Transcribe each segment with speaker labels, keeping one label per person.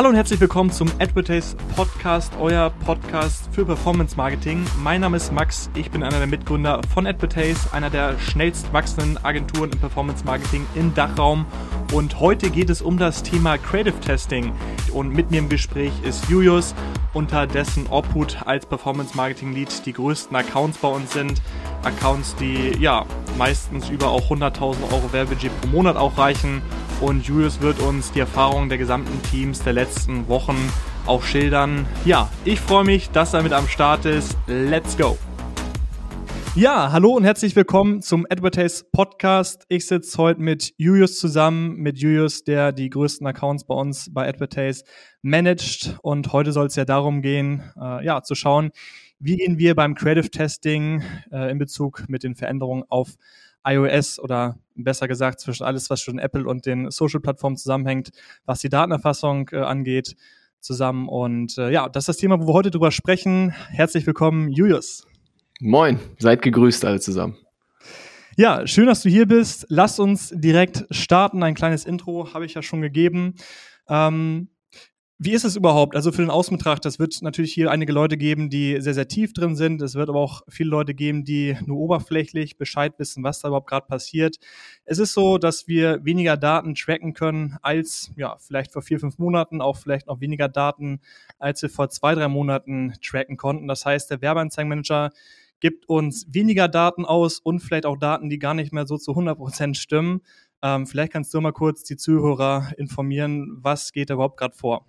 Speaker 1: Hallo und herzlich willkommen zum Advertise Podcast, euer Podcast für Performance Marketing. Mein Name ist Max, ich bin einer der Mitgründer von Advertise, einer der schnellst wachsenden Agenturen im Performance Marketing im Dachraum. Und heute geht es um das Thema Creative Testing. Und mit mir im Gespräch ist Julius, unter dessen Obhut als Performance Marketing Lead die größten Accounts bei uns sind. Accounts, die ja meistens über auch 100.000 Euro Werbebudget pro Monat auch reichen und Julius wird uns die Erfahrungen der gesamten Teams der letzten Wochen auch schildern. Ja, ich freue mich, dass er mit am Start ist. Let's go! Ja, hallo und herzlich willkommen zum Advertise Podcast. Ich sitze heute mit Julius zusammen, mit Julius, der die größten Accounts bei uns bei Advertise managt. Und heute soll es ja darum gehen, äh, ja, zu schauen, wie gehen wir beim Creative Testing äh, in Bezug mit den Veränderungen auf iOS oder besser gesagt zwischen alles, was schon Apple und den Social-Plattformen zusammenhängt, was die Datenerfassung äh, angeht, zusammen. Und äh, ja, das ist das Thema, wo wir heute drüber sprechen. Herzlich willkommen, Julius.
Speaker 2: Moin, seid gegrüßt alle zusammen.
Speaker 1: Ja, schön, dass du hier bist. Lass uns direkt starten. Ein kleines Intro habe ich ja schon gegeben. Ähm, wie ist es überhaupt? Also für den Außenbetrachter, es wird natürlich hier einige Leute geben, die sehr, sehr tief drin sind. Es wird aber auch viele Leute geben, die nur oberflächlich Bescheid wissen, was da überhaupt gerade passiert. Es ist so, dass wir weniger Daten tracken können als, ja, vielleicht vor vier, fünf Monaten, auch vielleicht noch weniger Daten, als wir vor zwei, drei Monaten tracken konnten. Das heißt, der Werbeanzeigenmanager gibt uns weniger Daten aus und vielleicht auch Daten, die gar nicht mehr so zu 100 Prozent stimmen. Ähm, vielleicht kannst du mal kurz die Zuhörer informieren, was geht da überhaupt gerade vor?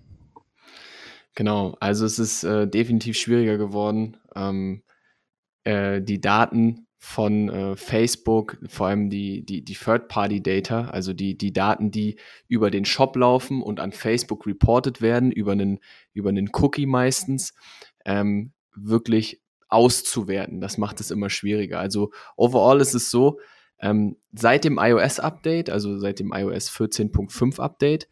Speaker 2: Genau, also es ist äh, definitiv schwieriger geworden, ähm, äh, die Daten von äh, Facebook, vor allem die, die, die Third-Party-Data, also die, die Daten, die über den Shop laufen und an Facebook reported werden, über einen, über einen Cookie meistens, ähm, wirklich auszuwerten. Das macht es immer schwieriger. Also overall ist es so, ähm, seit dem iOS-Update, also seit dem iOS 14.5 Update,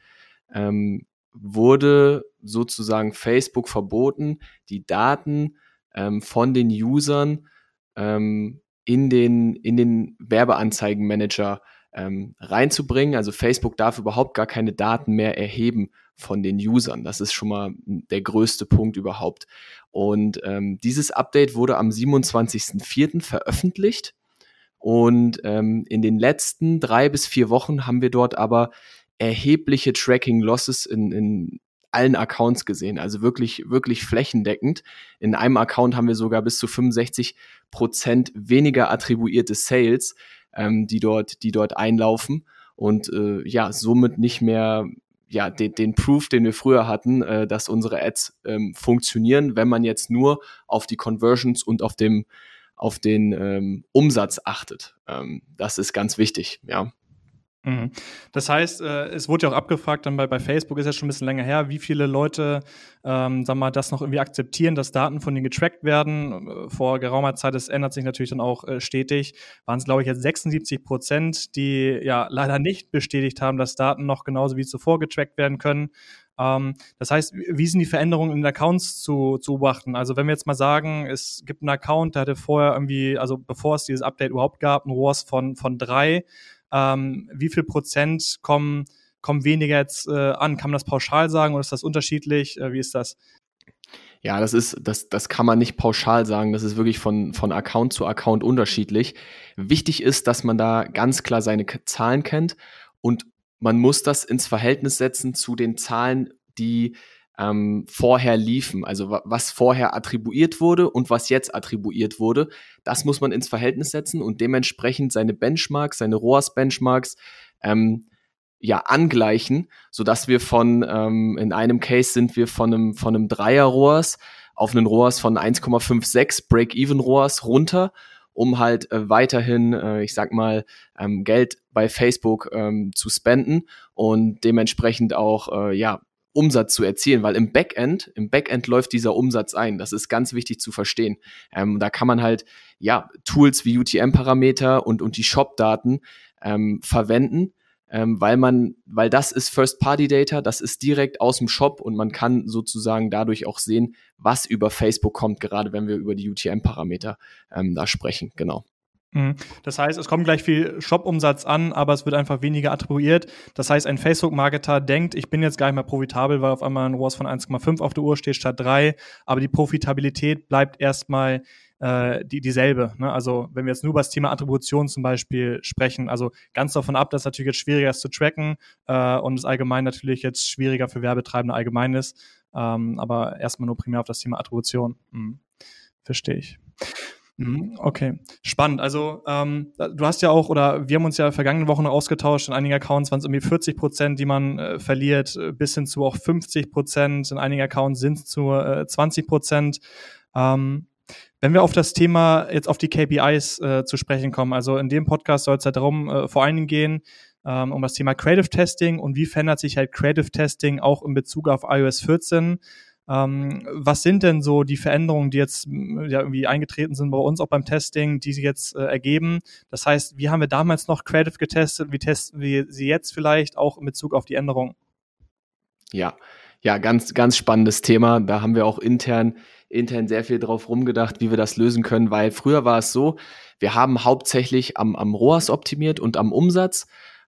Speaker 2: ähm, wurde sozusagen Facebook verboten, die Daten ähm, von den Usern ähm, in den, in den Werbeanzeigenmanager ähm, reinzubringen. Also Facebook darf überhaupt gar keine Daten mehr erheben von den Usern. Das ist schon mal der größte Punkt überhaupt. Und ähm, dieses Update wurde am 27.04. veröffentlicht. Und ähm, in den letzten drei bis vier Wochen haben wir dort aber erhebliche Tracking-Losses in, in allen Accounts gesehen, also wirklich, wirklich flächendeckend. In einem Account haben wir sogar bis zu 65 Prozent weniger attribuierte Sales, ähm, die dort, die dort einlaufen und äh, ja, somit nicht mehr ja, den, den Proof, den wir früher hatten, äh, dass unsere Ads ähm, funktionieren, wenn man jetzt nur auf die Conversions und auf dem auf den ähm, Umsatz achtet. Ähm, das ist ganz wichtig, ja.
Speaker 1: Mhm. Das heißt, äh, es wurde ja auch abgefragt, dann bei, bei Facebook ist ja schon ein bisschen länger her, wie viele Leute, ähm, sag mal, das noch irgendwie akzeptieren, dass Daten von denen getrackt werden. Äh, vor geraumer Zeit, das ändert sich natürlich dann auch äh, stetig, waren es, glaube ich, jetzt 76 Prozent, die ja leider nicht bestätigt haben, dass Daten noch genauso wie zuvor getrackt werden können. Ähm, das heißt, wie sind die Veränderungen in den Accounts zu, zu beobachten? Also wenn wir jetzt mal sagen, es gibt einen Account, der hatte vorher irgendwie, also bevor es dieses Update überhaupt gab, ein ROAS von, von drei, ähm, wie viel Prozent kommen, kommen weniger jetzt äh, an? Kann man das pauschal sagen oder ist das unterschiedlich? Äh, wie ist das?
Speaker 2: Ja, das ist, das, das kann man nicht pauschal sagen. Das ist wirklich von, von Account zu Account unterschiedlich. Wichtig ist, dass man da ganz klar seine Zahlen kennt und man muss das ins Verhältnis setzen zu den Zahlen, die ähm, vorher liefen, also was vorher attribuiert wurde und was jetzt attribuiert wurde. Das muss man ins Verhältnis setzen und dementsprechend seine Benchmarks, seine ROAS-Benchmarks ähm, ja angleichen, so dass wir von ähm, in einem Case sind wir von einem von einem Dreier ROAS auf einen ROAS von 1,56 Break-even ROAS runter, um halt äh, weiterhin, äh, ich sag mal, ähm, Geld bei Facebook ähm, zu spenden und dementsprechend auch äh, ja Umsatz zu erzielen, weil im Backend, im Backend läuft dieser Umsatz ein. Das ist ganz wichtig zu verstehen. Ähm, da kann man halt ja Tools wie UTM-Parameter und und die Shop-Daten ähm, verwenden, ähm, weil man, weil das ist First-Party-Data, das ist direkt aus dem Shop und man kann sozusagen dadurch auch sehen, was über Facebook kommt, gerade wenn wir über die UTM-Parameter ähm, da sprechen. Genau.
Speaker 1: Mhm. Das heißt, es kommt gleich viel Shop-Umsatz an, aber es wird einfach weniger attribuiert. Das heißt, ein Facebook-Marketer denkt, ich bin jetzt gar nicht mehr profitabel, weil auf einmal ein ROAS von 1,5 auf der Uhr steht statt 3, aber die Profitabilität bleibt erstmal äh, die, dieselbe. Ne? Also wenn wir jetzt nur über das Thema Attribution zum Beispiel sprechen, also ganz davon ab, dass natürlich jetzt schwieriger ist zu tracken äh, und es allgemein natürlich jetzt schwieriger für Werbetreibende allgemein ist, ähm, aber erstmal nur primär auf das Thema Attribution. Hm. Verstehe ich. Mhm, okay, spannend. Also ähm, du hast ja auch, oder wir haben uns ja vergangene Wochen ausgetauscht, in einigen Accounts waren es irgendwie 40 Prozent, die man äh, verliert, äh, bis hin zu auch 50 Prozent, in einigen Accounts sind es zu äh, 20 Prozent. Ähm, wenn wir auf das Thema, jetzt auf die KPIs äh, zu sprechen kommen, also in dem Podcast soll es ja darum äh, vor allen Dingen gehen, ähm, um das Thema Creative Testing und wie verändert sich halt Creative Testing auch in Bezug auf iOS 14. Ähm, was sind denn so die Veränderungen, die jetzt ja, irgendwie eingetreten sind bei uns auch beim Testing, die sich jetzt äh, ergeben? Das heißt, wie haben wir damals noch Creative getestet? Wie testen wir sie jetzt vielleicht auch in Bezug auf die Änderungen?
Speaker 2: Ja, ja, ganz, ganz spannendes Thema. Da haben wir auch intern, intern sehr viel drauf rumgedacht, wie wir das lösen können, weil früher war es so, wir haben hauptsächlich am, am ROAS optimiert und am Umsatz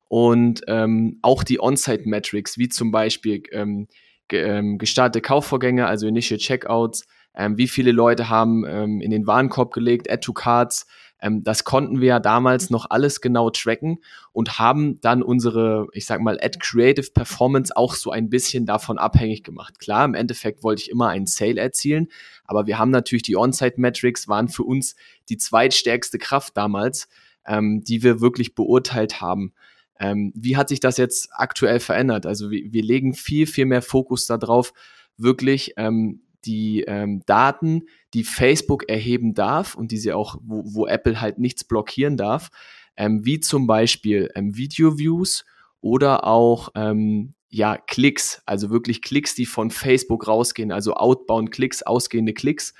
Speaker 2: und ähm, auch die On-Site-Metrics, wie zum Beispiel ähm, ähm, gestartete Kaufvorgänge, also Initial Checkouts, ähm, wie viele Leute haben ähm, in den Warenkorb gelegt, Add to Cards. Ähm, das konnten wir ja damals noch alles genau tracken und haben dann unsere, ich sag mal, Ad Creative Performance auch so ein bisschen davon abhängig gemacht. Klar, im Endeffekt wollte ich immer einen Sale erzielen, aber wir haben natürlich die On-Site Metrics waren für uns die zweitstärkste Kraft damals, ähm, die wir wirklich beurteilt haben. Ähm, wie hat sich das jetzt aktuell verändert? Also wir, wir legen viel, viel mehr Fokus darauf, wirklich ähm, die ähm, Daten, die Facebook erheben darf und die sie auch, wo, wo Apple halt nichts blockieren darf, ähm, wie zum Beispiel ähm, Video-Views oder auch ähm, ja, Klicks, also wirklich Klicks, die von Facebook rausgehen, also Outbound-Klicks, ausgehende Klicks.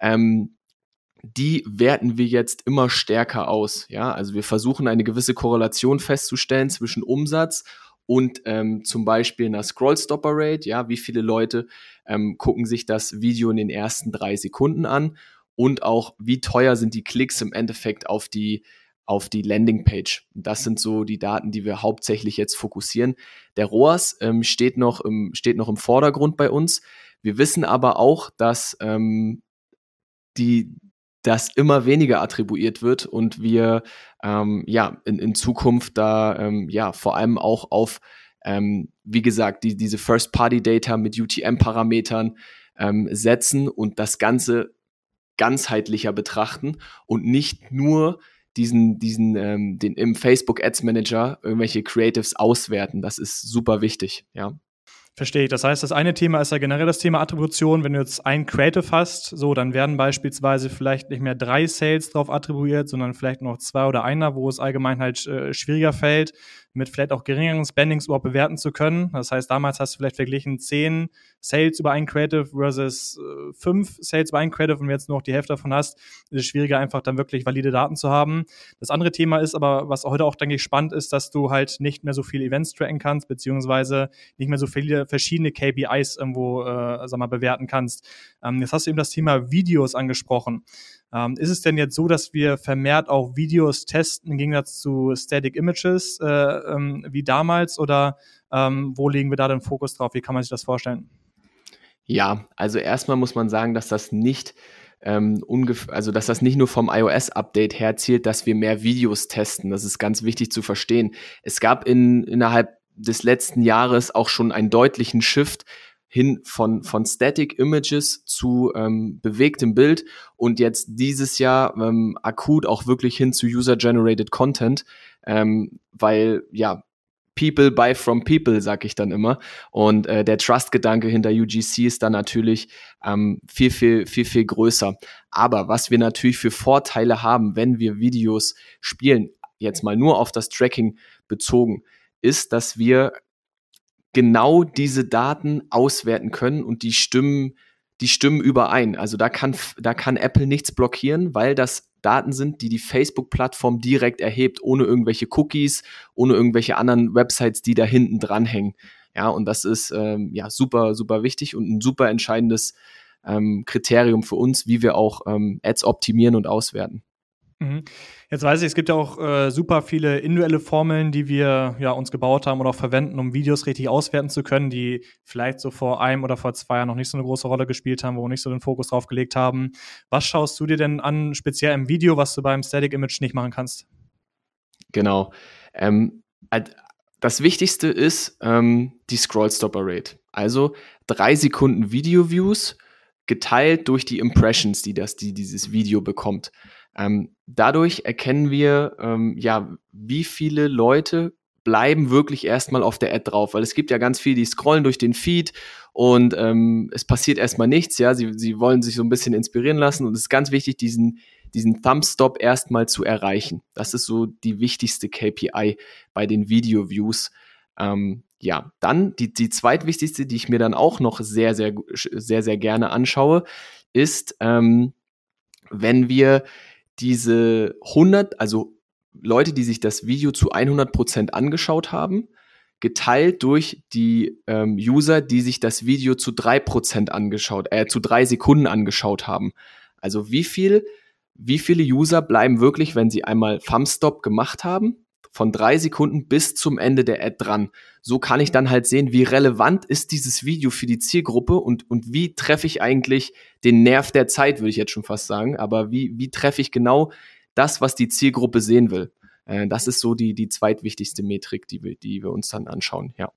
Speaker 2: Ähm, die werten wir jetzt immer stärker aus. Ja, also wir versuchen eine gewisse Korrelation festzustellen zwischen Umsatz und ähm, zum Beispiel einer Scrollstopper Rate. Ja, wie viele Leute ähm, gucken sich das Video in den ersten drei Sekunden an und auch wie teuer sind die Klicks im Endeffekt auf die auf die Landingpage. Das sind so die Daten, die wir hauptsächlich jetzt fokussieren. Der ROAS ähm, steht, noch im, steht noch im Vordergrund bei uns. Wir wissen aber auch, dass ähm, die, das immer weniger attribuiert wird und wir ähm, ja in, in Zukunft da ähm, ja vor allem auch auf ähm, wie gesagt die, diese First-Party-Data mit UTM-Parametern ähm, setzen und das Ganze ganzheitlicher betrachten und nicht nur diesen, diesen, ähm, den im Facebook Ads Manager irgendwelche Creatives auswerten. Das ist super wichtig, ja.
Speaker 1: Verstehe ich. Das heißt, das eine Thema ist ja generell das Thema Attribution. Wenn du jetzt ein Creative hast, so, dann werden beispielsweise vielleicht nicht mehr drei Sales drauf attribuiert, sondern vielleicht noch zwei oder einer, wo es allgemein halt äh, schwieriger fällt, mit vielleicht auch geringeren Spendings überhaupt bewerten zu können. Das heißt, damals hast du vielleicht verglichen zehn Sales über ein Creative versus äh, fünf Sales über ein Creative und jetzt nur noch die Hälfte davon hast, ist es schwieriger, einfach dann wirklich valide Daten zu haben. Das andere Thema ist aber, was heute auch, denke ich, spannend ist, dass du halt nicht mehr so viele Events tracken kannst, beziehungsweise nicht mehr so viele verschiedene KPIs irgendwo, äh, sag mal, bewerten kannst. Ähm, jetzt hast du eben das Thema Videos angesprochen. Ähm, ist es denn jetzt so, dass wir vermehrt auch Videos testen im Gegensatz zu Static Images äh, ähm, wie damals oder ähm, wo legen wir da den Fokus drauf? Wie kann man sich das vorstellen?
Speaker 2: Ja, also erstmal muss man sagen, dass das nicht ähm, also dass das nicht nur vom iOS-Update herzielt, dass wir mehr Videos testen. Das ist ganz wichtig zu verstehen. Es gab in, innerhalb des letzten Jahres auch schon einen deutlichen Shift hin von, von Static Images zu ähm, bewegtem Bild und jetzt dieses Jahr ähm, akut auch wirklich hin zu User-Generated Content, ähm, weil ja, People buy from people, sag ich dann immer. Und äh, der Trust-Gedanke hinter UGC ist dann natürlich ähm, viel, viel, viel, viel größer. Aber was wir natürlich für Vorteile haben, wenn wir Videos spielen, jetzt mal nur auf das Tracking bezogen, ist, dass wir genau diese Daten auswerten können und die stimmen, die stimmen überein. Also da kann, da kann Apple nichts blockieren, weil das Daten sind, die die Facebook-Plattform direkt erhebt, ohne irgendwelche Cookies, ohne irgendwelche anderen Websites, die da hinten dranhängen. Ja, und das ist ähm, ja super, super wichtig und ein super entscheidendes ähm, Kriterium für uns, wie wir auch ähm, Ads optimieren und auswerten.
Speaker 1: Mhm. Jetzt weiß ich, es gibt ja auch äh, super viele individuelle Formeln, die wir ja uns gebaut haben oder auch verwenden, um Videos richtig auswerten zu können, die vielleicht so vor einem oder vor zwei Jahren noch nicht so eine große Rolle gespielt haben, wo wir nicht so den Fokus drauf gelegt haben. Was schaust du dir denn an, speziell im Video, was du beim Static Image nicht machen kannst?
Speaker 2: Genau. Ähm, das Wichtigste ist ähm, die Scroll Stopper Rate. Also drei Sekunden Video Views geteilt durch die Impressions, die das, die dieses Video bekommt. Ähm, dadurch erkennen wir, ähm, ja, wie viele Leute bleiben wirklich erstmal auf der Ad drauf, weil es gibt ja ganz viele, die scrollen durch den Feed und ähm, es passiert erstmal nichts, ja, sie, sie wollen sich so ein bisschen inspirieren lassen und es ist ganz wichtig, diesen, diesen Thumbstop erstmal zu erreichen. Das ist so die wichtigste KPI bei den Video-Views. Ähm, ja, dann die, die zweitwichtigste, die ich mir dann auch noch sehr, sehr, sehr, sehr gerne anschaue, ist, ähm, wenn wir diese 100, also Leute, die sich das Video zu 100 Prozent angeschaut haben, geteilt durch die ähm, User, die sich das Video zu 3% angeschaut, äh, zu drei Sekunden angeschaut haben. Also wie viel, wie viele User bleiben wirklich, wenn sie einmal Thumbstop gemacht haben, von drei Sekunden bis zum Ende der Ad dran. So kann ich dann halt sehen, wie relevant ist dieses Video für die Zielgruppe und, und wie treffe ich eigentlich den Nerv der Zeit, würde ich jetzt schon fast sagen. Aber wie, wie treffe ich genau das, was die Zielgruppe sehen will? Äh, das ist so die, die zweitwichtigste Metrik, die wir, die wir uns dann anschauen, ja.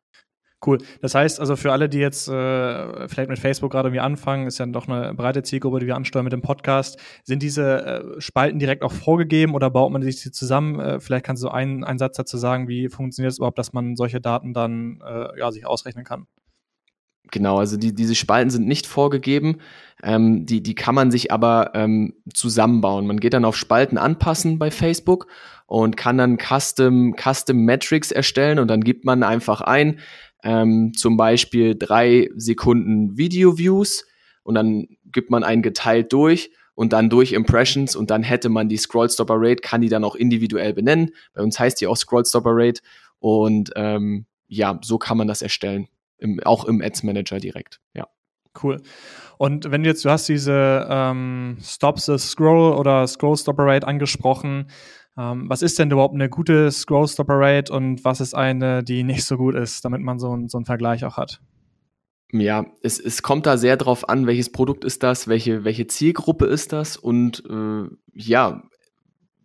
Speaker 1: Cool. Das heißt also für alle, die jetzt äh, vielleicht mit Facebook gerade irgendwie anfangen, ist ja doch eine breite Zielgruppe, die wir ansteuern mit dem Podcast. Sind diese äh, Spalten direkt auch vorgegeben oder baut man sich die zusammen? Äh, vielleicht kannst du einen, einen Satz dazu sagen, wie funktioniert es überhaupt, dass man solche Daten dann äh, ja, sich ausrechnen kann?
Speaker 2: Genau, also die, diese Spalten sind nicht vorgegeben, ähm, die, die kann man sich aber ähm, zusammenbauen. Man geht dann auf Spalten anpassen bei Facebook und kann dann Custom, Custom Metrics erstellen und dann gibt man einfach ein, ähm, zum Beispiel drei Sekunden Video-Views und dann gibt man einen geteilt durch und dann durch Impressions und dann hätte man die Scrollstopper Rate, kann die dann auch individuell benennen. Bei uns heißt die auch Scrollstopper Rate und ähm, ja, so kann man das erstellen, im, auch im Ads Manager direkt, ja.
Speaker 1: Cool. Und wenn du jetzt, du hast diese ähm, Stop the Scroll oder Scroll Stopper Rate angesprochen, ähm, was ist denn überhaupt eine gute Scroll Stopper Rate und was ist eine, die nicht so gut ist, damit man so, ein, so einen Vergleich auch hat?
Speaker 2: Ja, es, es kommt da sehr drauf an, welches Produkt ist das, welche, welche Zielgruppe ist das und äh, ja,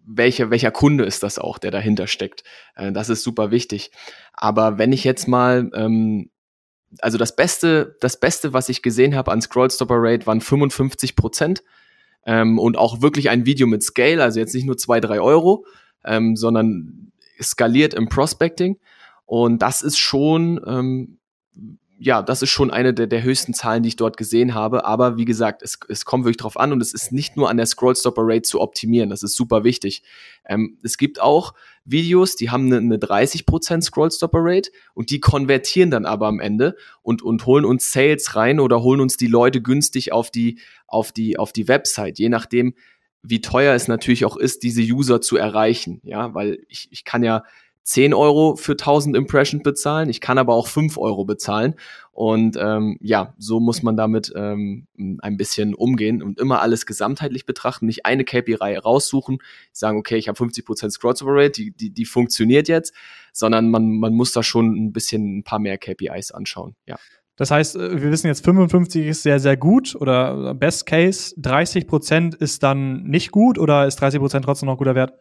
Speaker 2: welcher, welcher Kunde ist das auch, der dahinter steckt. Äh, das ist super wichtig. Aber wenn ich jetzt mal, ähm, also das Beste, das Beste, was ich gesehen habe an Scroll Stopper Rate, waren 55 Prozent ähm, und auch wirklich ein Video mit Scale, also jetzt nicht nur zwei, drei Euro, ähm, sondern skaliert im Prospecting. Und das ist schon ähm, ja, das ist schon eine der, der höchsten Zahlen, die ich dort gesehen habe. Aber wie gesagt, es, es kommt wirklich drauf an und es ist nicht nur an der Scrollstopper Rate zu optimieren. Das ist super wichtig. Ähm, es gibt auch Videos, die haben eine, eine 30% Scrollstopper Rate und die konvertieren dann aber am Ende und, und holen uns Sales rein oder holen uns die Leute günstig auf die, auf die, auf die Website. Je nachdem, wie teuer es natürlich auch ist, diese User zu erreichen. Ja, weil ich, ich kann ja 10 Euro für 1000 Impressions bezahlen, ich kann aber auch 5 Euro bezahlen. Und ähm, ja, so muss man damit ähm, ein bisschen umgehen und immer alles gesamtheitlich betrachten, nicht eine KPI raussuchen, sagen, okay, ich habe 50% Crossover Rate, die, die, die funktioniert jetzt, sondern man, man muss da schon ein bisschen ein paar mehr KPIs anschauen. Ja.
Speaker 1: Das heißt, äh, wir wissen jetzt, 55 ist sehr, sehr gut oder Best Case, 30% ist dann nicht gut oder ist 30% trotzdem noch guter Wert?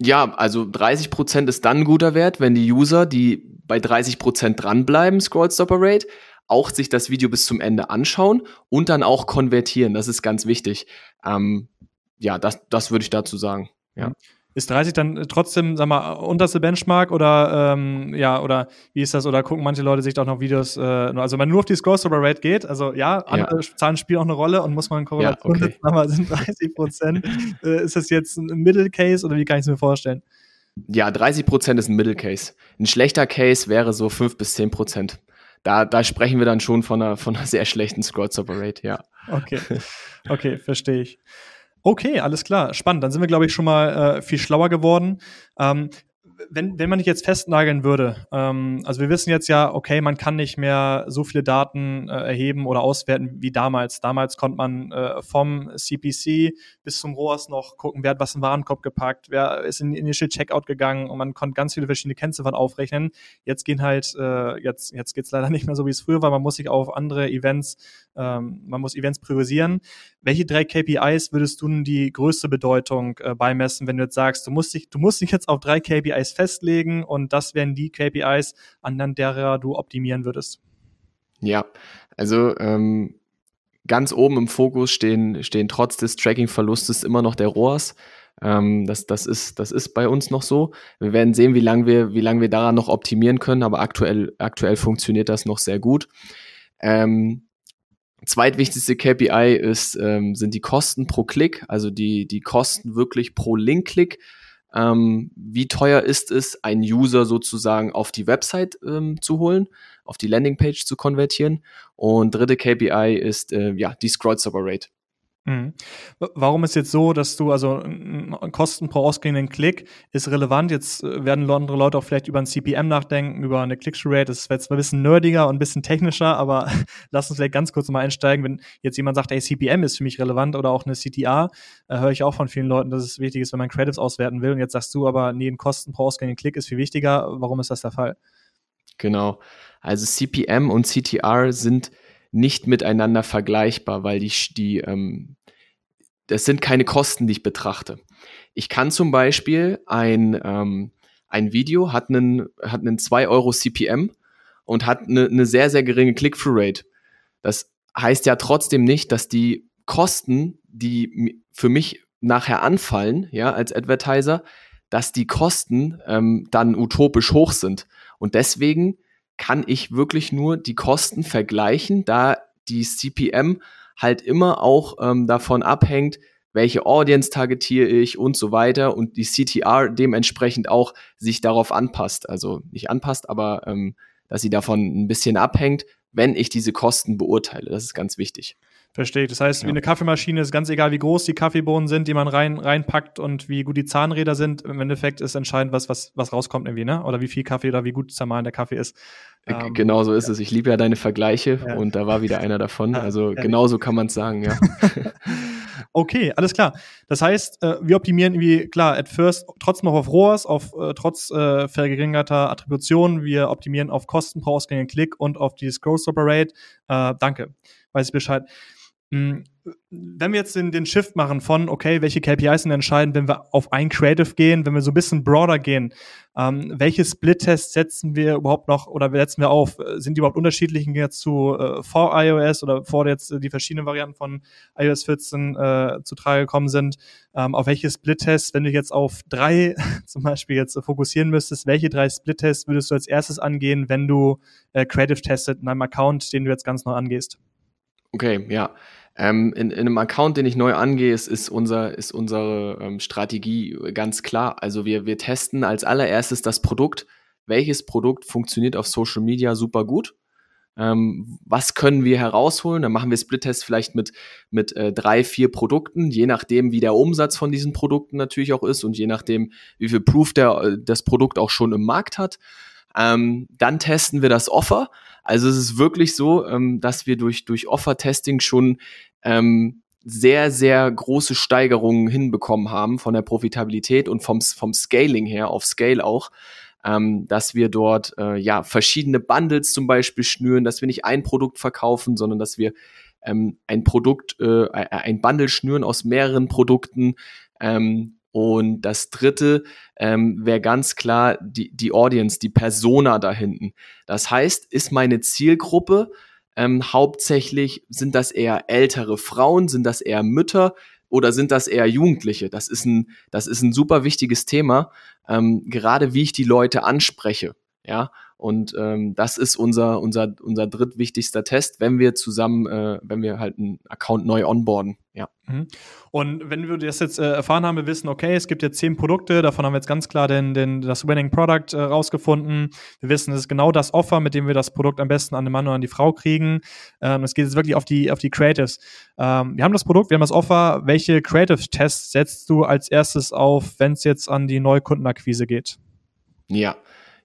Speaker 2: Ja, also 30 Prozent ist dann ein guter Wert, wenn die User, die bei 30 Prozent dranbleiben, Scroll Stopper Rate, auch sich das Video bis zum Ende anschauen und dann auch konvertieren. Das ist ganz wichtig. Ähm, ja, das, das würde ich dazu sagen. Ja.
Speaker 1: Ist 30 dann trotzdem, sag mal, unterste Benchmark oder ähm, ja, oder wie ist das? Oder gucken manche Leute sich doch noch Videos, äh, also wenn man nur auf die Scroll-Stopper Rate geht, also ja, andere ja. Zahlen spielen auch eine Rolle und muss man Korrelation ja, okay. setzen, aber sind 30 Prozent. äh, ist das jetzt ein Middle Case oder wie kann ich es mir vorstellen?
Speaker 2: Ja, 30 Prozent ist ein Middle Case. Ein schlechter Case wäre so 5 bis 10 Prozent. Da, da sprechen wir dann schon von einer, von einer sehr schlechten Scroll-Stopper Rate, ja.
Speaker 1: Okay, okay, verstehe ich. Okay, alles klar. Spannend. Dann sind wir, glaube ich, schon mal äh, viel schlauer geworden. Ähm, wenn, wenn man dich jetzt festnageln würde, ähm, also wir wissen jetzt ja, okay, man kann nicht mehr so viele Daten äh, erheben oder auswerten wie damals. Damals konnte man äh, vom CPC bis zum ROAS noch gucken, wer hat was im Warenkorb gepackt, wer ist in Initial Checkout gegangen und man konnte ganz viele verschiedene Kennziffern aufrechnen. Jetzt gehen halt, äh, jetzt, jetzt geht's leider nicht mehr so, wie es früher war. Man muss sich auf andere Events, ähm, man muss Events priorisieren. Welche drei KPIs würdest du denn die größte Bedeutung äh, beimessen, wenn du jetzt sagst, du musst dich, du musst dich jetzt auf drei KPIs festlegen und das wären die KPIs, anhand derer du optimieren würdest?
Speaker 2: Ja, also ähm, ganz oben im Fokus stehen, stehen trotz des Tracking-Verlustes immer noch der ROAS. Ähm, das, das, ist, das ist bei uns noch so. Wir werden sehen, wie lange wir, wie lange wir daran noch optimieren können, aber aktuell, aktuell funktioniert das noch sehr gut. Ähm, zweitwichtigste KPI ist, ähm, sind die Kosten pro Klick, also die, die Kosten wirklich pro Link-Klick. Ähm, wie teuer ist es, einen User sozusagen auf die Website ähm, zu holen, auf die Landingpage zu konvertieren? Und dritte KPI ist äh, ja die Scrollstopper Rate.
Speaker 1: Mhm. Warum ist jetzt so, dass du, also Kosten pro ausgehenden Klick ist relevant. Jetzt äh, werden andere Leute auch vielleicht über ein CPM nachdenken, über eine Click-Through-Rate. Das ist jetzt ein bisschen nerdiger und ein bisschen technischer, aber lass uns vielleicht ganz kurz mal einsteigen. Wenn jetzt jemand sagt, ey, CPM ist für mich relevant oder auch eine CTA, äh, höre ich auch von vielen Leuten, dass es wichtig ist, wenn man Credits auswerten will. Und jetzt sagst du aber, nee, ein Kosten pro ausgehenden Klick ist viel wichtiger. Warum ist das der Fall?
Speaker 2: Genau. Also CPM und CTR sind nicht miteinander vergleichbar, weil die, die ähm, das sind keine Kosten, die ich betrachte. Ich kann zum Beispiel ein, ähm, ein Video hat einen, hat einen 2 Euro CPM und hat eine, eine sehr, sehr geringe Click-Through-Rate. Das heißt ja trotzdem nicht, dass die Kosten, die für mich nachher anfallen, ja, als Advertiser, dass die Kosten ähm, dann utopisch hoch sind. Und deswegen kann ich wirklich nur die Kosten vergleichen, da die CPM halt immer auch ähm, davon abhängt, welche Audience targetiere ich und so weiter und die CTR dementsprechend auch sich darauf anpasst. Also nicht anpasst, aber ähm, dass sie davon ein bisschen abhängt, wenn ich diese Kosten beurteile. Das ist ganz wichtig.
Speaker 1: Verstehe ich. Das heißt, ja. wie eine Kaffeemaschine ist ganz egal, wie groß die Kaffeebohnen sind, die man rein, reinpackt und wie gut die Zahnräder sind. Im Endeffekt ist entscheidend, was, was, was rauskommt irgendwie, ne? Oder wie viel Kaffee oder wie gut zermahlen der Kaffee ist.
Speaker 2: Ähm, genau so ist ja. es. Ich liebe ja deine Vergleiche ja. und da war wieder einer davon. Also genauso kann man es sagen, ja.
Speaker 1: okay, alles klar. Das heißt, äh, wir optimieren irgendwie, klar, at first trotzdem noch auf ROAS, auf äh, trotz äh, vergeringerter Attribution. Wir optimieren auf Kosten pro ausgehenden Klick und auf die Scroll Stopper Rate. Äh, danke. Weiß ich Bescheid. Hm, wenn wir jetzt den, den Shift machen von, okay, welche KPIs sind entscheidend, wenn wir auf ein Creative gehen, wenn wir so ein bisschen broader gehen, ähm, welche Split-Tests setzen wir überhaupt noch oder setzen wir auf? Sind die überhaupt unterschiedlich jetzt zu äh, vor iOS oder vor jetzt äh, die verschiedenen Varianten von iOS 14 äh, zu Trage gekommen sind? Ähm, auf welche Split-Tests, wenn du jetzt auf drei zum Beispiel jetzt fokussieren müsstest, welche drei Split-Tests würdest du als erstes angehen, wenn du äh, Creative testet in einem Account, den du jetzt ganz neu angehst?
Speaker 2: Okay, ja. Ähm, in, in einem Account, den ich neu angehe, ist, ist, unser, ist unsere ähm, Strategie ganz klar. Also wir, wir testen als allererstes das Produkt. Welches Produkt funktioniert auf Social Media super gut? Ähm, was können wir herausholen? Dann machen wir Split-Tests vielleicht mit, mit äh, drei, vier Produkten, je nachdem, wie der Umsatz von diesen Produkten natürlich auch ist und je nachdem, wie viel Proof der, äh, das Produkt auch schon im Markt hat. Ähm, dann testen wir das Offer. Also es ist wirklich so, ähm, dass wir durch, durch Offer-Testing schon ähm, sehr, sehr große Steigerungen hinbekommen haben von der Profitabilität und vom, vom Scaling her, auf Scale auch, ähm, dass wir dort äh, ja verschiedene Bundles zum Beispiel schnüren, dass wir nicht ein Produkt verkaufen, sondern dass wir ähm, ein Produkt, äh, ein Bundle schnüren aus mehreren Produkten, ähm, und das dritte ähm, wäre ganz klar die, die Audience, die Persona da hinten. Das heißt, ist meine Zielgruppe ähm, hauptsächlich, sind das eher ältere Frauen, sind das eher Mütter oder sind das eher Jugendliche? Das ist ein, das ist ein super wichtiges Thema, ähm, gerade wie ich die Leute anspreche. Ja, und ähm, das ist unser, unser, unser drittwichtigster Test, wenn wir zusammen, äh, wenn wir halt einen Account neu onboarden. Ja.
Speaker 1: Mhm. Und wenn wir das jetzt äh, erfahren haben, wir wissen, okay, es gibt jetzt zehn Produkte, davon haben wir jetzt ganz klar den, den, das Winning Product äh, rausgefunden. Wir wissen, es ist genau das Offer, mit dem wir das Produkt am besten an den Mann oder an die Frau kriegen. Ähm, es geht jetzt wirklich auf die, auf die Creatives. Ähm, wir haben das Produkt, wir haben das Offer. Welche Creative-Tests setzt du als erstes auf, wenn es jetzt an die Neukundenakquise geht?
Speaker 2: Ja,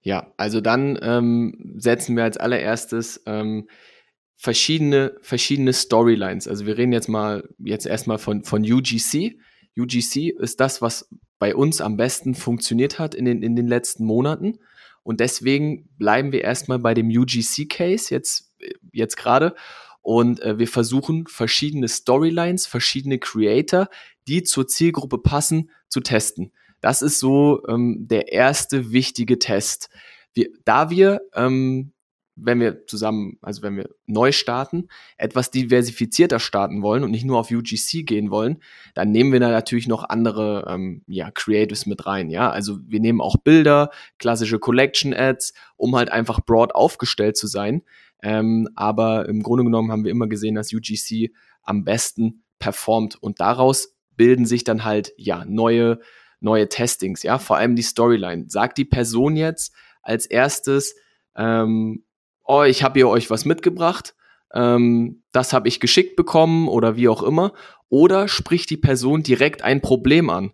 Speaker 2: ja. Also dann ähm, setzen wir als allererstes ähm, verschiedene, verschiedene Storylines. Also wir reden jetzt mal, jetzt erstmal von, von UGC. UGC ist das, was bei uns am besten funktioniert hat in den, in den letzten Monaten. Und deswegen bleiben wir erstmal bei dem UGC-Case jetzt, jetzt gerade. Und äh, wir versuchen verschiedene Storylines, verschiedene Creator, die zur Zielgruppe passen, zu testen. Das ist so ähm, der erste wichtige Test. Wir, da wir ähm, wenn wir zusammen, also wenn wir neu starten, etwas diversifizierter starten wollen und nicht nur auf UGC gehen wollen, dann nehmen wir da natürlich noch andere ähm, ja, Creatives mit rein. Ja, also wir nehmen auch Bilder, klassische Collection Ads, um halt einfach broad aufgestellt zu sein. Ähm, aber im Grunde genommen haben wir immer gesehen, dass UGC am besten performt und daraus bilden sich dann halt ja neue neue Testings. Ja, vor allem die Storyline. Sagt die Person jetzt als erstes ähm, oh, ich habe hier euch was mitgebracht, ähm, das habe ich geschickt bekommen oder wie auch immer. Oder spricht die Person direkt ein Problem an.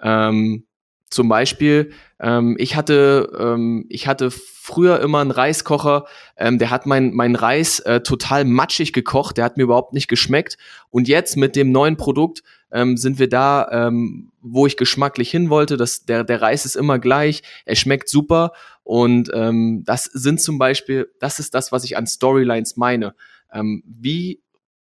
Speaker 2: Ähm, zum Beispiel, ähm, ich hatte, ähm, ich hatte früher immer einen Reiskocher, ähm, der hat mein, mein Reis äh, total matschig gekocht, der hat mir überhaupt nicht geschmeckt. Und jetzt mit dem neuen Produkt ähm, sind wir da, ähm, wo ich geschmacklich hin wollte. Das, der, der Reis ist immer gleich, er schmeckt super. Und ähm, das sind zum Beispiel, das ist das, was ich an Storylines meine. Ähm, wie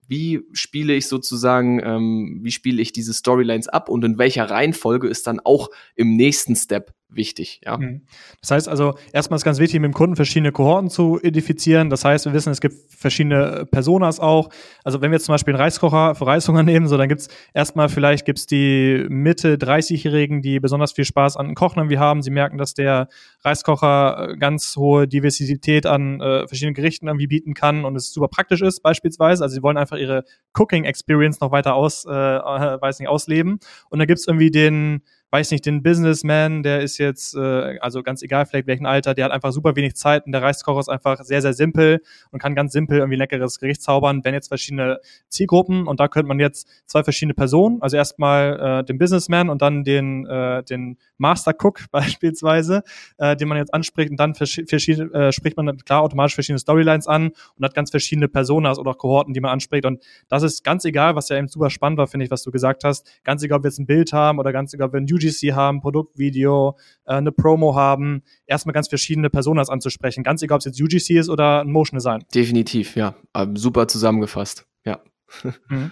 Speaker 2: wie spiele ich sozusagen, ähm, wie spiele ich diese Storylines ab und in welcher Reihenfolge ist dann auch im nächsten Step wichtig. Ja. Mhm.
Speaker 1: Das heißt also, erstmal ist ganz wichtig, mit dem Kunden verschiedene Kohorten zu identifizieren. Das heißt, wir wissen, es gibt verschiedene Personas auch. Also wenn wir jetzt zum Beispiel einen Reiskocher für Reishunger nehmen, so dann gibt's erstmal vielleicht gibt's die Mitte 30-Jährigen, die besonders viel Spaß an Kochen irgendwie haben. Sie merken, dass der Reiskocher äh, ganz hohe Diversität an äh, verschiedenen Gerichten irgendwie bieten kann und es super praktisch ist beispielsweise. Also sie wollen einfach ihre Cooking Experience noch weiter aus, äh, äh weiß nicht, ausleben. Und dann gibt's irgendwie den weiß nicht, den Businessman, der ist jetzt, äh, also ganz egal, vielleicht welchen Alter, der hat einfach super wenig Zeit und der Reiskocher ist einfach sehr, sehr simpel und kann ganz simpel irgendwie leckeres Gericht zaubern, wenn jetzt verschiedene Zielgruppen und da könnte man jetzt zwei verschiedene Personen, also erstmal äh, den Businessman und dann den, äh, den Master Cook beispielsweise, äh, den man jetzt anspricht und dann verschiedene, äh, spricht man klar automatisch verschiedene Storylines an und hat ganz verschiedene Personas oder Kohorten, die man anspricht und das ist ganz egal, was ja eben super spannend war, finde ich, was du gesagt hast, ganz egal, ob wir jetzt ein Bild haben oder ganz egal, ob wir ein UGC haben, Produktvideo, äh, eine Promo haben, erstmal ganz verschiedene Personas anzusprechen, ganz egal, ob es jetzt UGC ist oder ein Motion Design.
Speaker 2: Definitiv, ja, ähm, super zusammengefasst, ja.
Speaker 1: Mhm.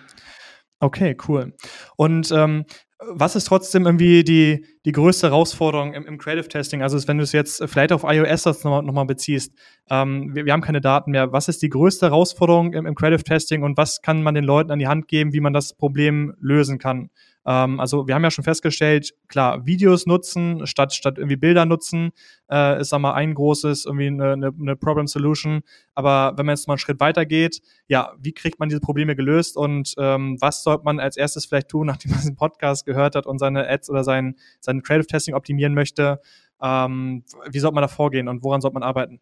Speaker 1: Okay, cool. Und ähm, was ist trotzdem irgendwie die, die größte Herausforderung im, im Creative Testing? Also wenn du es jetzt vielleicht auf iOS nochmal noch mal beziehst, ähm, wir, wir, haben keine Daten mehr. Was ist die größte Herausforderung im, im Creative Testing und was kann man den Leuten an die Hand geben, wie man das Problem lösen kann? Ähm, also wir haben ja schon festgestellt, klar, Videos nutzen statt, statt irgendwie Bilder nutzen, äh, ist mal ein großes, irgendwie eine, eine, eine Problem Solution. Aber wenn man jetzt mal einen Schritt weiter geht, ja, wie kriegt man diese Probleme gelöst und ähm, was sollte man als erstes vielleicht tun, nachdem man diesen Podcast gehört hat und seine Ads oder sein, sein Creative Testing optimieren möchte? Ähm, wie sollte man da vorgehen und woran sollte man arbeiten?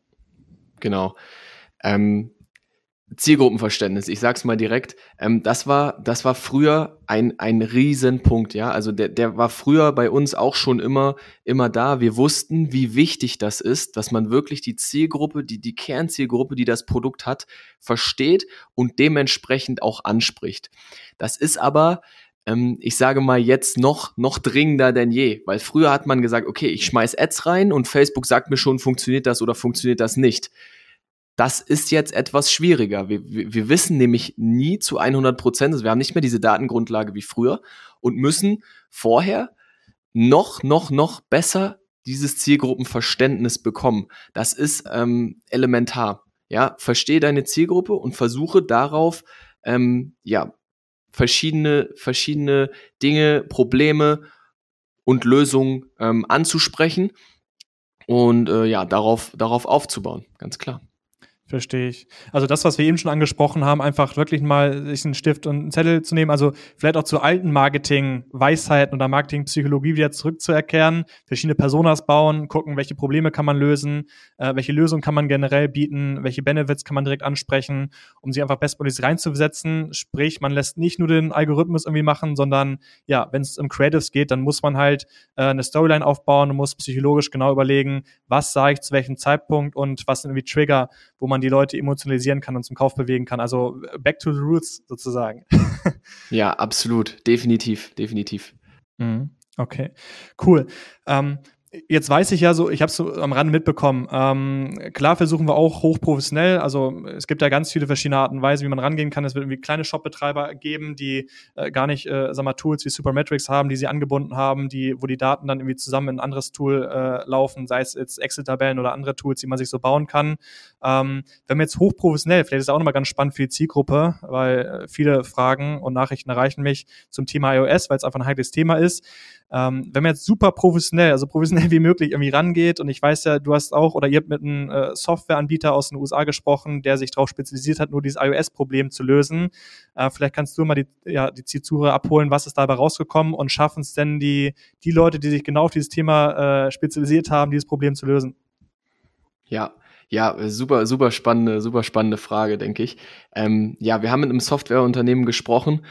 Speaker 2: Genau. Ähm, Zielgruppenverständnis, ich sag's mal direkt, ähm, das war, das war früher ein, ein Riesenpunkt, ja. Also der, der war früher bei uns auch schon immer, immer da. Wir wussten, wie wichtig das ist, dass man wirklich die Zielgruppe, die, die Kernzielgruppe, die das Produkt hat, versteht und dementsprechend auch anspricht. Das ist aber, ähm, ich sage mal jetzt noch, noch dringender denn je, weil früher hat man gesagt, okay, ich schmeiß Ads rein und Facebook sagt mir schon, funktioniert das oder funktioniert das nicht. Das ist jetzt etwas schwieriger. Wir, wir, wissen nämlich nie zu 100 Prozent, also wir haben nicht mehr diese Datengrundlage wie früher und müssen vorher noch, noch, noch besser dieses Zielgruppenverständnis bekommen. Das ist ähm, elementar. Ja, verstehe deine Zielgruppe und versuche darauf, ähm, ja, verschiedene, verschiedene Dinge, Probleme und Lösungen ähm, anzusprechen und äh, ja, darauf, darauf aufzubauen, ganz klar.
Speaker 1: Verstehe ich. Also das, was wir eben schon angesprochen haben, einfach wirklich mal sich einen Stift und einen Zettel zu nehmen, also vielleicht auch zu alten Marketing-Weisheiten oder Marketing-Psychologie wieder zurückzuerkehren, verschiedene Personas bauen, gucken, welche Probleme kann man lösen, äh, welche Lösungen kann man generell bieten, welche Benefits kann man direkt ansprechen, um sie einfach bestmöglich reinzusetzen. Sprich, man lässt nicht nur den Algorithmus irgendwie machen, sondern ja, wenn es um Creatives geht, dann muss man halt äh, eine Storyline aufbauen und muss psychologisch genau überlegen, was sage ich zu welchem Zeitpunkt und was sind irgendwie Trigger, wo man die Leute emotionalisieren kann und zum Kauf bewegen kann. Also back to the roots sozusagen.
Speaker 2: ja, absolut. Definitiv, definitiv.
Speaker 1: Mhm. Okay, cool. Ähm, Jetzt weiß ich ja so, ich habe es so am Rande mitbekommen. Ähm, klar versuchen wir auch hochprofessionell. Also es gibt ja ganz viele verschiedene Arten und Weisen, wie man rangehen kann. Es wird irgendwie kleine Shopbetreiber geben, die äh, gar nicht, äh, sag mal, Tools wie Supermetrics haben, die sie angebunden haben, die, wo die Daten dann irgendwie zusammen in ein anderes Tool äh, laufen, sei es jetzt Excel-Tabellen oder andere Tools, die man sich so bauen kann. Ähm, wenn wir jetzt hochprofessionell, vielleicht ist es auch nochmal ganz spannend für die Zielgruppe, weil äh, viele Fragen und Nachrichten erreichen mich zum Thema iOS, weil es einfach ein heikles Thema ist. Ähm, wenn man jetzt super professionell, also professionell wie möglich irgendwie rangeht und ich weiß ja, du hast auch oder ihr habt mit einem äh, Softwareanbieter aus den USA gesprochen, der sich darauf spezialisiert hat, nur dieses iOS-Problem zu lösen. Äh, vielleicht kannst du mal die, ja, die Zielsuche abholen, was ist dabei rausgekommen und schaffen es denn die, die Leute, die sich genau auf dieses Thema äh, spezialisiert haben, dieses Problem zu lösen?
Speaker 2: Ja, ja, super, super spannende, super spannende Frage, denke ich. Ähm, ja, wir haben mit einem Softwareunternehmen gesprochen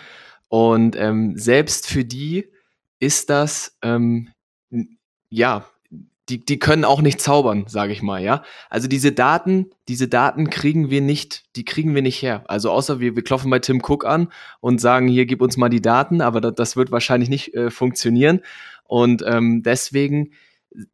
Speaker 2: und ähm, selbst für die ist das, ähm, ja, die, die können auch nicht zaubern, sage ich mal, ja. Also diese Daten, diese Daten kriegen wir nicht, die kriegen wir nicht her. Also außer wir, wir klopfen bei Tim Cook an und sagen, hier gib uns mal die Daten, aber das, das wird wahrscheinlich nicht äh, funktionieren. Und ähm, deswegen,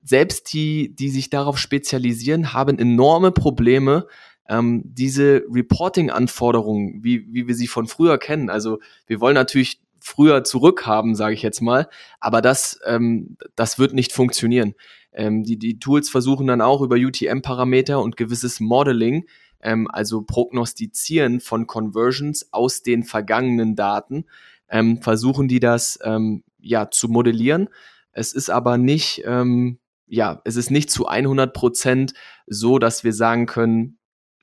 Speaker 2: selbst die, die sich darauf spezialisieren, haben enorme Probleme, ähm, diese Reporting-Anforderungen, wie, wie wir sie von früher kennen. Also wir wollen natürlich früher zurückhaben, sage ich jetzt mal. Aber das, ähm, das wird nicht funktionieren. Ähm, die, die Tools versuchen dann auch über UTM-Parameter und gewisses Modeling, ähm, also Prognostizieren von Conversions aus den vergangenen Daten, ähm, versuchen die das ähm, ja zu modellieren. Es ist aber nicht, ähm, ja, es ist nicht zu 100 Prozent so, dass wir sagen können,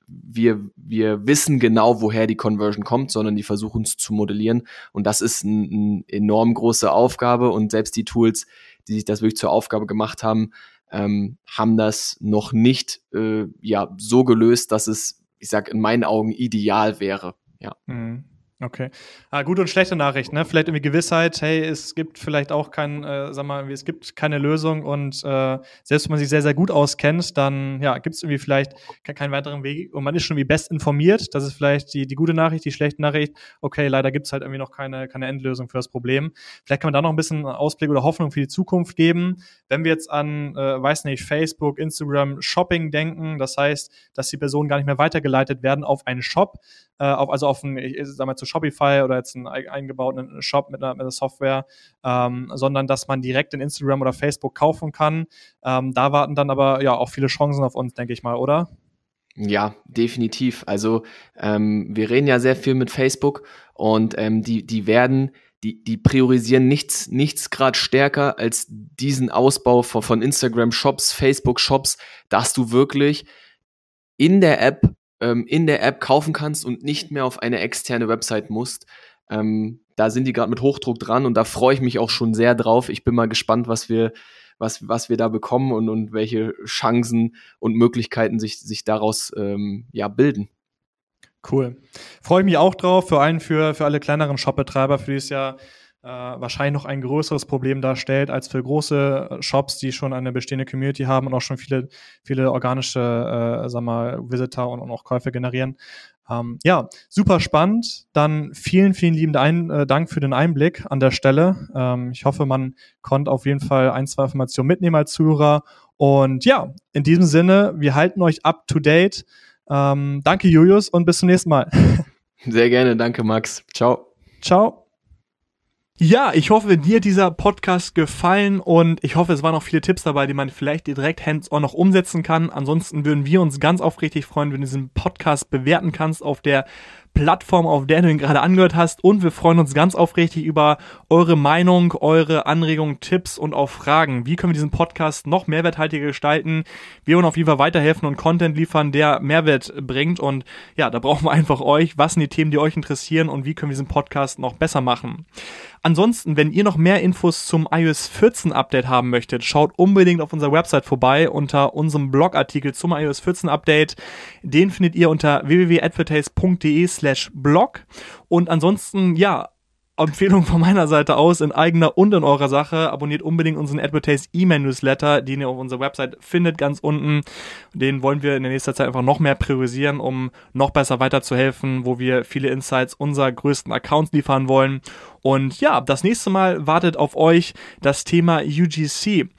Speaker 2: wir, wir wissen genau, woher die Conversion kommt, sondern die versuchen es zu modellieren. Und das ist eine ein enorm große Aufgabe. Und selbst die Tools, die sich das wirklich zur Aufgabe gemacht haben, ähm, haben das noch nicht äh, ja, so gelöst, dass es, ich sag, in meinen Augen ideal wäre. Ja.
Speaker 1: Mhm. Okay. Ah, gute und schlechte Nachricht, ne? Vielleicht irgendwie Gewissheit, hey, es gibt vielleicht auch kein, äh, sag mal, es gibt keine Lösung und äh, selbst wenn man sich sehr, sehr gut auskennt, dann ja, gibt es irgendwie vielleicht keinen weiteren Weg und man ist schon wie best informiert. Das ist vielleicht die, die gute Nachricht, die schlechte Nachricht, okay, leider gibt es halt irgendwie noch keine, keine Endlösung für das Problem. Vielleicht kann man da noch ein bisschen Ausblick oder Hoffnung für die Zukunft geben. Wenn wir jetzt an, äh, weiß nicht, Facebook, Instagram, Shopping denken, das heißt, dass die Personen gar nicht mehr weitergeleitet werden auf einen Shop, äh, auf, also auf einen, ich sag mal, zu Shopify oder jetzt einen eingebauten Shop mit einer, mit einer Software, ähm, sondern dass man direkt in Instagram oder Facebook kaufen kann. Ähm, da warten dann aber ja auch viele Chancen auf uns, denke ich mal, oder?
Speaker 2: Ja, definitiv. Also ähm, wir reden ja sehr viel mit Facebook und ähm, die, die werden, die, die priorisieren nichts, nichts gerade stärker als diesen Ausbau von, von Instagram Shops, Facebook Shops, dass du wirklich in der App ähm, in der App kaufen kannst und nicht mehr auf eine externe Website musst. Ähm, da sind die gerade mit Hochdruck dran und da freue ich mich auch schon sehr drauf. Ich bin mal gespannt, was wir, was, was wir da bekommen und, und welche Chancen und Möglichkeiten sich, sich daraus ähm, ja, bilden.
Speaker 1: Cool. Freue ich mich auch drauf, vor allem für, für alle kleineren Shopbetreiber, für die es ja äh, wahrscheinlich noch ein größeres Problem darstellt als für große äh, Shops, die schon eine bestehende Community haben und auch schon viele, viele organische, äh, sag mal, Visitor und, und auch Käufe generieren. Ähm, ja, super spannend. Dann vielen, vielen lieben Ein äh, Dank für den Einblick an der Stelle. Ähm, ich hoffe, man konnte auf jeden Fall ein, zwei Informationen mitnehmen als Zuhörer. Und ja, in diesem Sinne, wir halten euch up to date. Ähm, danke, Julius, und bis zum nächsten Mal.
Speaker 2: Sehr gerne, danke, Max. Ciao.
Speaker 1: Ciao. Ja, ich hoffe, dir dieser Podcast gefallen und ich hoffe, es waren auch viele Tipps dabei, die man vielleicht direkt hands-on noch umsetzen kann. Ansonsten würden wir uns ganz aufrichtig freuen, wenn du diesen Podcast bewerten kannst auf der Plattform, auf der du ihn gerade angehört hast. Und wir freuen uns ganz aufrichtig über eure Meinung, eure Anregungen, Tipps und auch Fragen. Wie können wir diesen Podcast noch mehrwerthaltiger gestalten? Wir wollen auf jeden Fall weiterhelfen und Content liefern, der Mehrwert bringt. Und ja, da brauchen wir einfach euch. Was sind die Themen, die euch interessieren und wie können wir diesen Podcast noch besser machen? Ansonsten, wenn ihr noch mehr Infos zum iOS 14 Update haben möchtet, schaut unbedingt auf unserer Website vorbei unter unserem Blogartikel zum iOS 14 Update. Den findet ihr unter www.advertise.de slash blog. Und ansonsten, ja, Empfehlung von meiner Seite aus in eigener und in eurer Sache. Abonniert unbedingt unseren Advertise E-Mail Newsletter, den ihr auf unserer Website findet, ganz unten. Den wollen wir in der nächsten Zeit einfach noch mehr priorisieren, um noch besser weiterzuhelfen, wo wir viele Insights unserer größten Accounts liefern wollen. Und ja, das nächste Mal wartet auf euch das Thema UGC.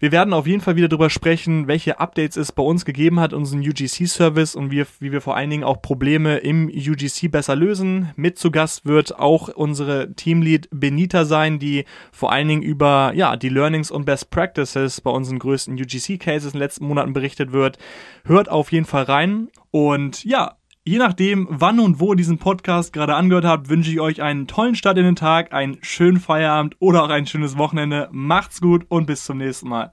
Speaker 1: Wir werden auf jeden Fall wieder darüber sprechen, welche Updates es bei uns gegeben hat, unseren UGC-Service und wie, wie wir vor allen Dingen auch Probleme im UGC besser lösen. Mit zu Gast wird auch unsere Teamlead Benita sein, die vor allen Dingen über ja, die Learnings und Best Practices bei unseren größten UGC-Cases in den letzten Monaten berichtet wird. Hört auf jeden Fall rein. Und ja, Je nachdem, wann und wo ihr diesen Podcast gerade angehört habt, wünsche ich euch einen tollen Start in den Tag, einen schönen Feierabend oder auch ein schönes Wochenende. Macht's gut und bis zum nächsten Mal.